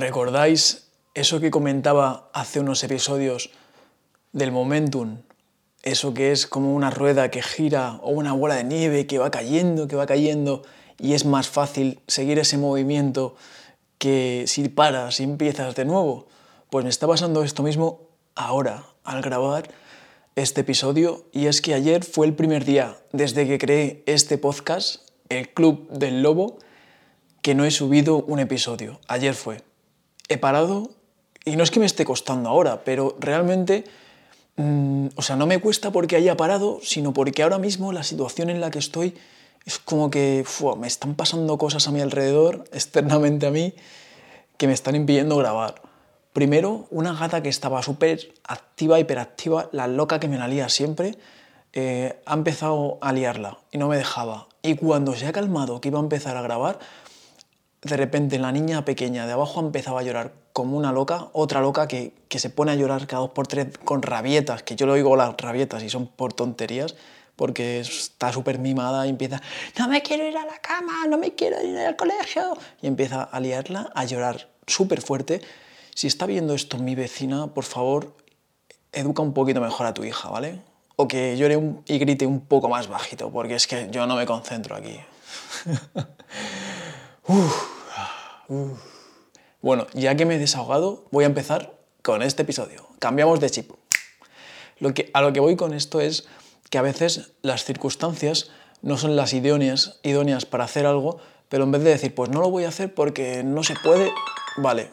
¿Recordáis eso que comentaba hace unos episodios del momentum? Eso que es como una rueda que gira o una bola de nieve que va cayendo, que va cayendo y es más fácil seguir ese movimiento que si paras y empiezas de nuevo. Pues me está pasando esto mismo ahora al grabar este episodio y es que ayer fue el primer día desde que creé este podcast, el Club del Lobo, que no he subido un episodio. Ayer fue. He parado y no es que me esté costando ahora, pero realmente, mm, o sea, no me cuesta porque haya parado, sino porque ahora mismo la situación en la que estoy es como que me están pasando cosas a mi alrededor, externamente a mí, que me están impidiendo grabar. Primero, una gata que estaba súper activa, hiperactiva, la loca que me la lía siempre, eh, ha empezado a liarla y no me dejaba. Y cuando se ha calmado, que iba a empezar a grabar, de repente la niña pequeña de abajo empezaba a llorar como una loca, otra loca que, que se pone a llorar cada dos por tres con rabietas, que yo le oigo las rabietas y son por tonterías, porque está súper mimada y empieza, no me quiero ir a la cama, no me quiero ir al colegio, y empieza a liarla, a llorar súper fuerte. Si está viendo esto mi vecina, por favor, educa un poquito mejor a tu hija, ¿vale? O que llore y grite un poco más bajito, porque es que yo no me concentro aquí. Bueno, ya que me he desahogado, voy a empezar con este episodio. Cambiamos de chip. Lo que, a lo que voy con esto es que a veces las circunstancias no son las idóneas, idóneas para hacer algo, pero en vez de decir, pues no lo voy a hacer porque no se puede, vale.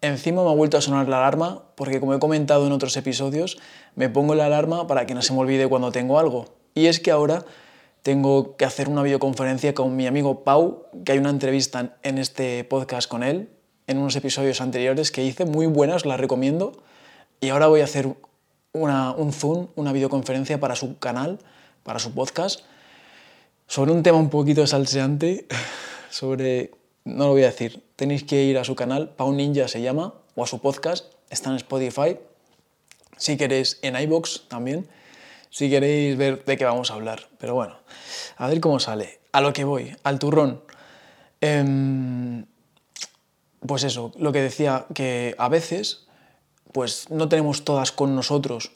Encima me ha vuelto a sonar la alarma porque como he comentado en otros episodios, me pongo la alarma para que no se me olvide cuando tengo algo. Y es que ahora tengo que hacer una videoconferencia con mi amigo Pau, que hay una entrevista en este podcast con él, en unos episodios anteriores que hice, muy buenas, las recomiendo. Y ahora voy a hacer una, un Zoom, una videoconferencia para su canal, para su podcast, sobre un tema un poquito salseante, sobre, no lo voy a decir, tenéis que ir a su canal, Pau Ninja se llama, o a su podcast, está en Spotify, si queréis en iBox también si queréis ver de qué vamos a hablar. Pero bueno, a ver cómo sale. A lo que voy, al turrón. Em, pues eso, lo que decía, que a veces pues no tenemos todas con nosotros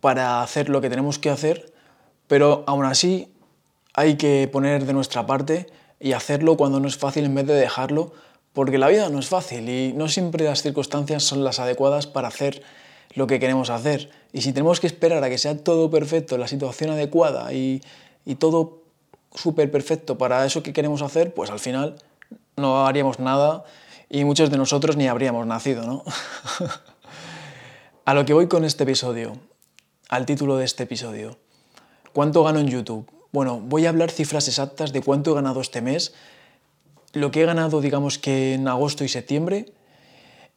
para hacer lo que tenemos que hacer, pero aún así hay que poner de nuestra parte y hacerlo cuando no es fácil en vez de dejarlo, porque la vida no es fácil y no siempre las circunstancias son las adecuadas para hacer lo que queremos hacer. Y si tenemos que esperar a que sea todo perfecto, la situación adecuada y, todo súper perfecto para eso que queremos hacer, pues al final no haríamos nada y muchos de nosotros ni habríamos nacido, ¿no? a lo que voy con este episodio, al título de este episodio. ¿Cuánto gano en YouTube? Bueno, voy a hablar cifras exactas de cuánto he ganado este mes, lo que he ganado digamos que en agosto y septiembre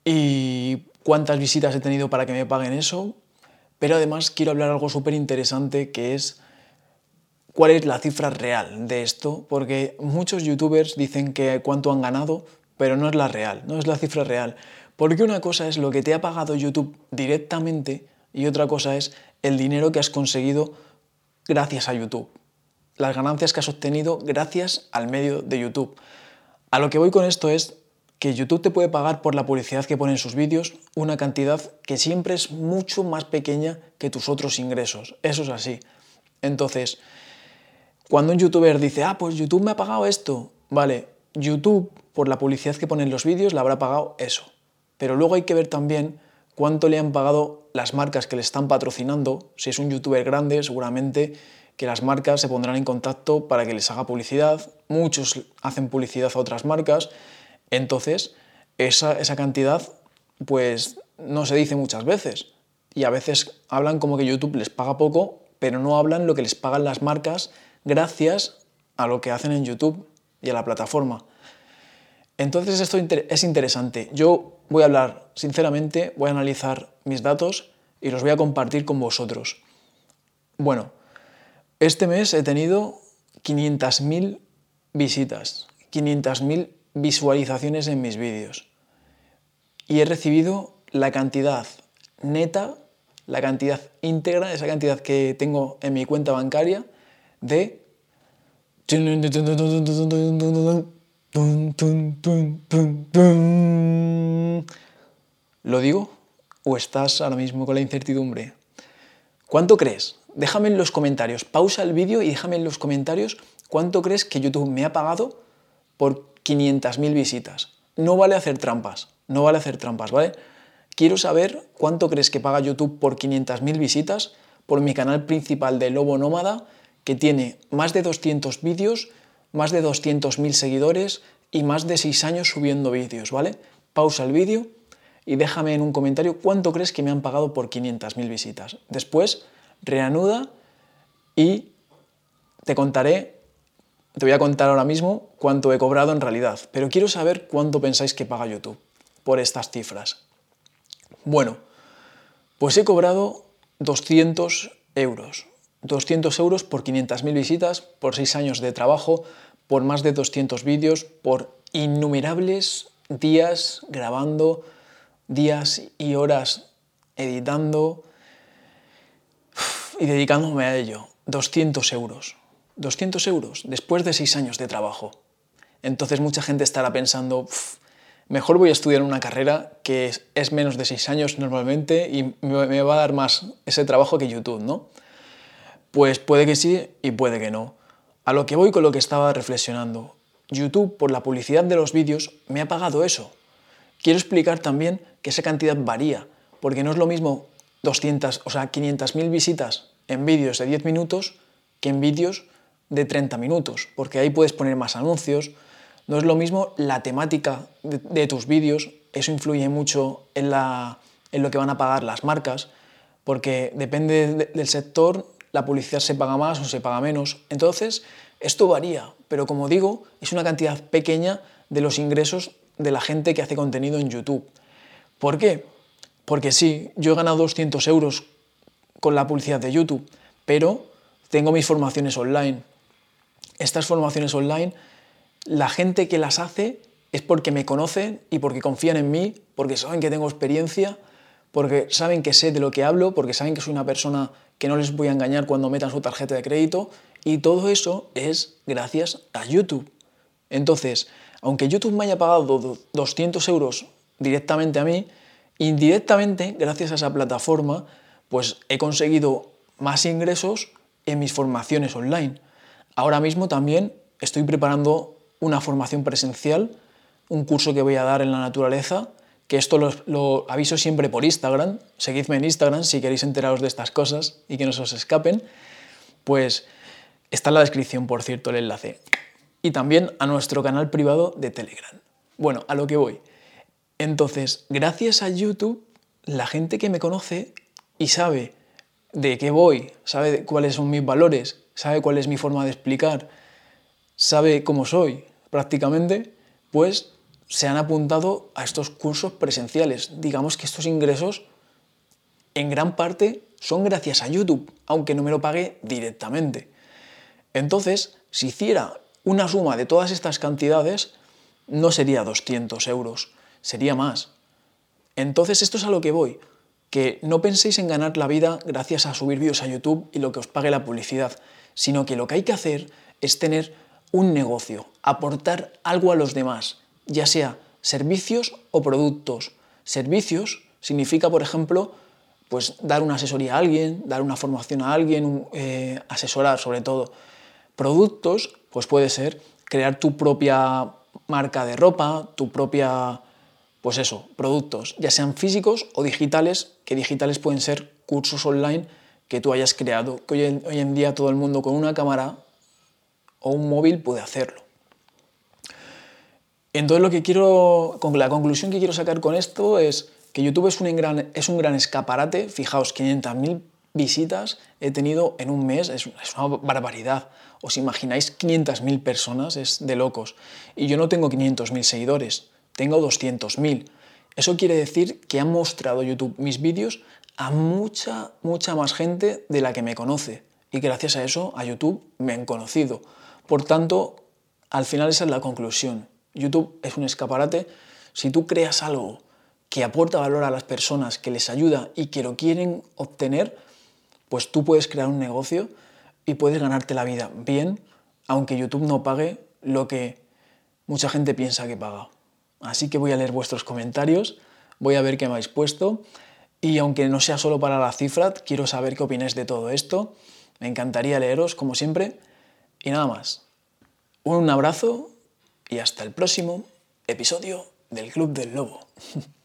y cuántas visitas he tenido para que me paguen eso, pero además quiero hablar algo súper interesante que es cuál es la cifra real de esto, porque muchos youtubers dicen que cuánto han ganado, pero no es la real, no es la cifra real. Porque una cosa es lo que te ha pagado YouTube directamente y otra cosa es el dinero que has conseguido gracias a YouTube. Las ganancias que has obtenido gracias al medio de YouTube. A lo que voy con esto es que YouTube te puede pagar por la publicidad que pone en sus vídeos una cantidad que siempre es mucho más pequeña que tus otros ingresos. Eso es así. Entonces, cuando un youtuber dice, ah, pues YouTube me ha pagado esto, vale, YouTube por la publicidad que pone en los vídeos le habrá pagado eso. Pero luego hay que ver también cuánto le han pagado las marcas que le están patrocinando. Si es un youtuber grande, seguramente que las marcas se pondrán en contacto para que les haga publicidad. Muchos hacen publicidad a otras marcas entonces, esa, esa cantidad, pues no se dice muchas veces. Y a veces hablan como que YouTube les paga poco, pero no hablan lo que les pagan las marcas gracias a lo que hacen en YouTube y a la plataforma. Entonces esto es interesante. Yo voy a hablar sinceramente, voy a analizar mis datos y los voy a compartir con vosotros. Bueno, este mes he tenido 500.000 visitas, 500.000 visualizaciones en mis vídeos. Y he recibido la cantidad neta, la cantidad íntegra, esa cantidad que tengo en mi cuenta bancaria de ¿Lo digo? ¿O estás ahora mismo con la incertidumbre? ¿Cuánto crees? Déjame en los comentarios, pausa el vídeo y déjame en los comentarios cuánto crees que YouTube me ha pagado por 500.000 visitas. No vale hacer trampas, no vale hacer trampas, ¿vale? Quiero saber cuánto crees que paga YouTube por 500.000 visitas por mi canal principal de Lobo Nómada, que tiene más de 200 vídeos, más de 200.000 seguidores y más de 6 años subiendo vídeos, ¿vale? Pausa el vídeo y déjame en un comentario cuánto crees que me han pagado por 500.000 visitas. Después, reanuda y te contaré, te voy a contar ahora mismo cuánto he cobrado en realidad, pero quiero saber cuánto pensáis que paga YouTube por estas cifras. Bueno, pues he cobrado 200 euros. 200 euros por 500.000 visitas, por 6 años de trabajo, por más de 200 vídeos, por innumerables días grabando, días y horas editando y dedicándome a ello. 200 euros. 200 euros después de 6 años de trabajo. Entonces mucha gente estará pensando, mejor voy a estudiar una carrera que es, menos de 6 años normalmente y me, va a dar más ese trabajo que YouTube, ¿no? Pues puede que sí y puede que no. A lo que voy con lo que estaba reflexionando. YouTube, por la publicidad de los vídeos, me ha pagado eso. Quiero explicar también que esa cantidad varía, porque no es lo mismo 200, o sea, 500.000 visitas en vídeos de 10 minutos que en vídeos de 30 minutos, porque ahí puedes poner más anuncios. No es lo mismo la temática de, tus vídeos, eso influye mucho en, la, en lo que van a pagar las marcas, porque depende del sector, la publicidad se paga más o se paga menos. Entonces, esto varía, pero como digo, es una cantidad pequeña de los ingresos de la gente que hace contenido en YouTube. ¿Por qué? Porque sí, yo he ganado 200 euros con la publicidad de YouTube, pero tengo mis formaciones online. Estas formaciones online, la gente que las hace es porque me conocen y porque confían en mí, porque saben que tengo experiencia, porque saben que sé de lo que hablo, porque saben que soy una persona que no les voy a engañar cuando metan su tarjeta de crédito y todo eso es gracias a YouTube. Entonces, aunque YouTube me haya pagado 200 euros directamente a mí, indirectamente, gracias a esa plataforma, pues he conseguido más ingresos en mis formaciones online. Ahora mismo también estoy preparando una formación presencial, un curso que voy a dar en la naturaleza, que esto lo, aviso siempre por Instagram, seguidme en Instagram si queréis enteraros de estas cosas y que no se os escapen, pues está en la descripción, por cierto, el enlace. Y también a nuestro canal privado de Telegram. Bueno, a lo que voy. Entonces, gracias a YouTube, la gente que me conoce y sabe de qué voy, sabe cuáles son mis valores, sabe cuál es mi forma de explicar, sabe cómo soy prácticamente, pues se han apuntado a estos cursos presenciales. Digamos que estos ingresos en gran parte son gracias a YouTube, aunque no me lo pague directamente. Entonces, si hiciera una suma de todas estas cantidades, no sería 200 euros, sería más. Entonces, esto es a lo que voy, que no penséis en ganar la vida gracias a subir vídeos a YouTube y lo que os pague la publicidad, sino que lo que hay que hacer es tener un negocio, aportar algo a los demás, ya sea servicios o productos. Servicios significa, por ejemplo, pues dar una asesoría a alguien, dar una formación a alguien, eh, asesorar sobre todo. Productos, pues puede ser crear tu propia marca de ropa, tu propia, pues eso, productos, ya sean físicos o digitales, que digitales pueden ser cursos online que tú hayas creado, que hoy en día todo el mundo con una cámara o un móvil puede hacerlo. Entonces lo que quiero, la conclusión que quiero sacar con esto es que YouTube es un gran, es un gran escaparate. Fijaos, 500.000 visitas he tenido en un mes, es, una barbaridad. ¿Os imagináis 500.000 personas? Es de locos. Y yo no tengo 500.000 seguidores, tengo 200.000. Eso quiere decir que ha mostrado YouTube mis vídeos a mucha, mucha más gente de la que me conoce. Y gracias a eso, a YouTube me han conocido. Por tanto, al final esa es la conclusión. YouTube es un escaparate. Si tú creas algo que aporta valor a las personas, que les ayuda y que lo quieren obtener, pues tú puedes crear un negocio y puedes ganarte la vida bien, aunque YouTube no pague lo que mucha gente piensa que paga. Así que voy a leer vuestros comentarios, voy a ver qué me habéis puesto y aunque no sea solo para la cifra, quiero saber qué opináis de todo esto. Me encantaría leeros, como siempre. Y nada más. Un abrazo y hasta el próximo episodio del Club del Lobo.